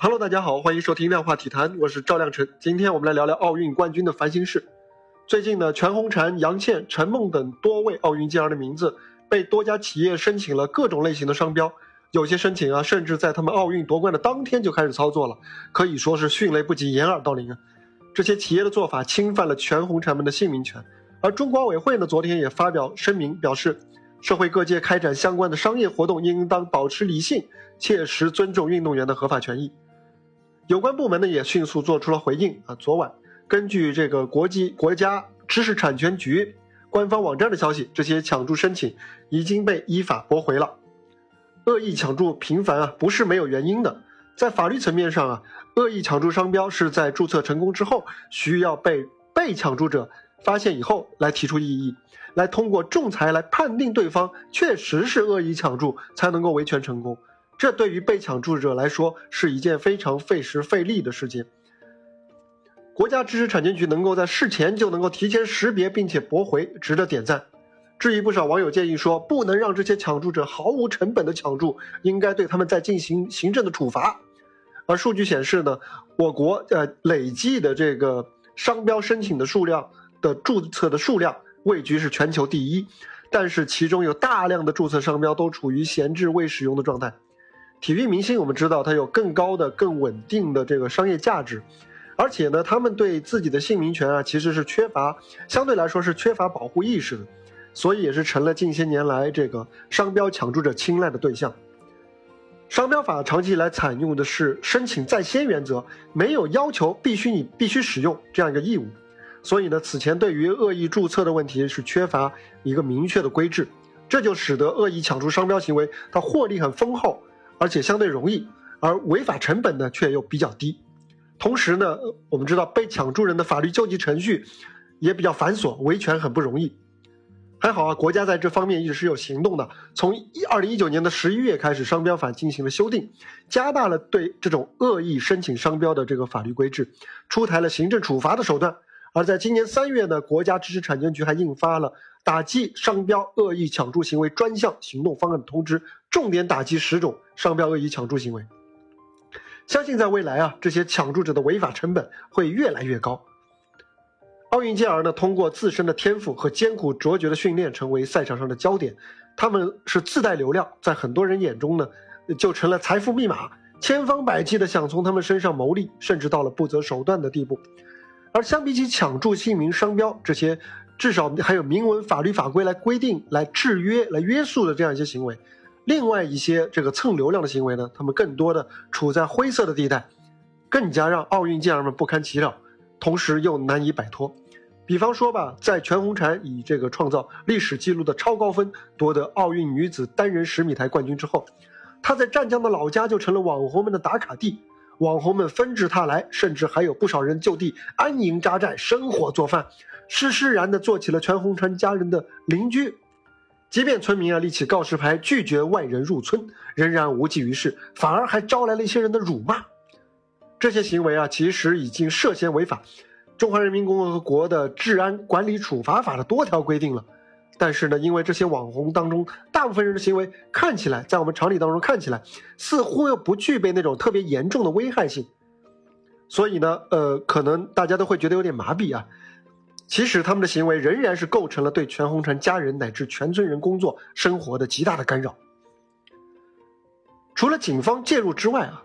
Hello，大家好，欢迎收听量化体坛，我是赵亮晨。今天我们来聊聊奥运冠军的烦心事。最近呢，全红婵、杨倩、陈梦等多位奥运健儿的名字被多家企业申请了各种类型的商标，有些申请啊，甚至在他们奥运夺冠的当天就开始操作了，可以说是迅雷不及掩耳盗铃啊。这些企业的做法侵犯了全红婵们的姓名权，而中国奥委会呢，昨天也发表声明表示。社会各界开展相关的商业活动，应当保持理性，切实尊重运动员的合法权益。有关部门呢也迅速做出了回应啊。昨晚，根据这个国际国家知识产权局官方网站的消息，这些抢注申请已经被依法驳回了。恶意抢注频繁啊，不是没有原因的。在法律层面上啊，恶意抢注商标是在注册成功之后，需要被被抢注者。发现以后来提出异议，来通过仲裁来判定对方确实是恶意抢注，才能够维权成功。这对于被抢注者来说是一件非常费时费力的事情。国家知识产权局能够在事前就能够提前识别并且驳回，值得点赞。至于不少网友建议说，不能让这些抢注者毫无成本的抢注，应该对他们再进行行政的处罚。而数据显示呢，我国呃累计的这个商标申请的数量。的注册的数量位居是全球第一，但是其中有大量的注册商标都处于闲置未使用的状态。体育明星我们知道它有更高的、更稳定的这个商业价值，而且呢，他们对自己的姓名权啊其实是缺乏，相对来说是缺乏保护意识的，所以也是成了近些年来这个商标抢注者青睐的对象。商标法长期以来采用的是申请在先原则，没有要求必须你必须使用这样一个义务。所以呢，此前对于恶意注册的问题是缺乏一个明确的规制，这就使得恶意抢注商标行为它获利很丰厚，而且相对容易，而违法成本呢却又比较低。同时呢，我们知道被抢注人的法律救济程序也比较繁琐，维权很不容易。还好啊，国家在这方面一直是有行动的。从一二零一九年的十一月开始，商标法进行了修订，加大了对这种恶意申请商标的这个法律规制，出台了行政处罚的手段。而在今年三月呢，国家知识产权局还印发了打击商标恶意抢注行为专项行动方案的通知，重点打击十种商标恶意抢注行为。相信在未来啊，这些抢注者的违法成本会越来越高。奥运健儿呢，通过自身的天赋和艰苦卓绝的训练，成为赛场上的焦点。他们是自带流量，在很多人眼中呢，就成了财富密码，千方百计的想从他们身上牟利，甚至到了不择手段的地步。而相比起抢注姓名商标这些，至少还有明文法律法规来规定、来制约、来约束的这样一些行为，另外一些这个蹭流量的行为呢，他们更多的处在灰色的地带，更加让奥运健儿们不堪其扰，同时又难以摆脱。比方说吧，在全红婵以这个创造历史记录的超高分夺得奥运女子单人十米台冠军之后，她在湛江的老家就成了网红们的打卡地。网红们纷至沓来，甚至还有不少人就地安营扎寨、生火做饭，施施然地做起了全红婵家人的邻居。即便村民啊立起告示牌拒绝外人入村，仍然无济于事，反而还招来了一些人的辱骂。这些行为啊，其实已经涉嫌违法，《中华人民共和国的治安管理处罚法》的多条规定了。但是呢，因为这些网红当中，大部分人的行为看起来，在我们常理当中看起来，似乎又不具备那种特别严重的危害性，所以呢，呃，可能大家都会觉得有点麻痹啊。其实他们的行为仍然是构成了对全红婵家人乃至全村人工作生活的极大的干扰。除了警方介入之外啊，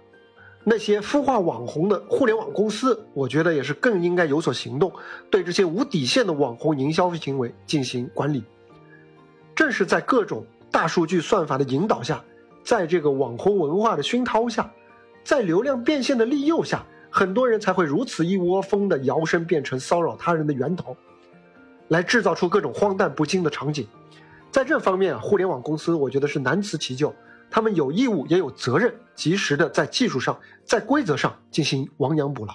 那些孵化网红的互联网公司，我觉得也是更应该有所行动，对这些无底线的网红营销行为进行管理。正是在各种大数据算法的引导下，在这个网红文化的熏陶下，在流量变现的利诱下，很多人才会如此一窝蜂的摇身变成骚扰他人的源头，来制造出各种荒诞不经的场景。在这方面，互联网公司我觉得是难辞其咎，他们有义务也有责任，及时的在技术上、在规则上进行亡羊补牢。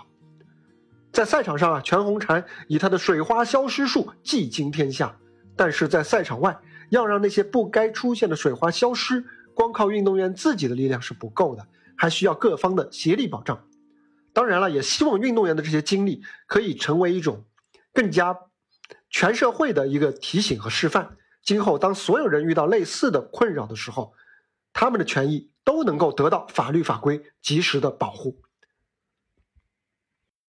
在赛场上啊，全红婵以她的水花消失术技惊天下，但是在赛场外。要让那些不该出现的水花消失，光靠运动员自己的力量是不够的，还需要各方的协力保障。当然了，也希望运动员的这些经历可以成为一种更加全社会的一个提醒和示范。今后当所有人遇到类似的困扰的时候，他们的权益都能够得到法律法规及时的保护。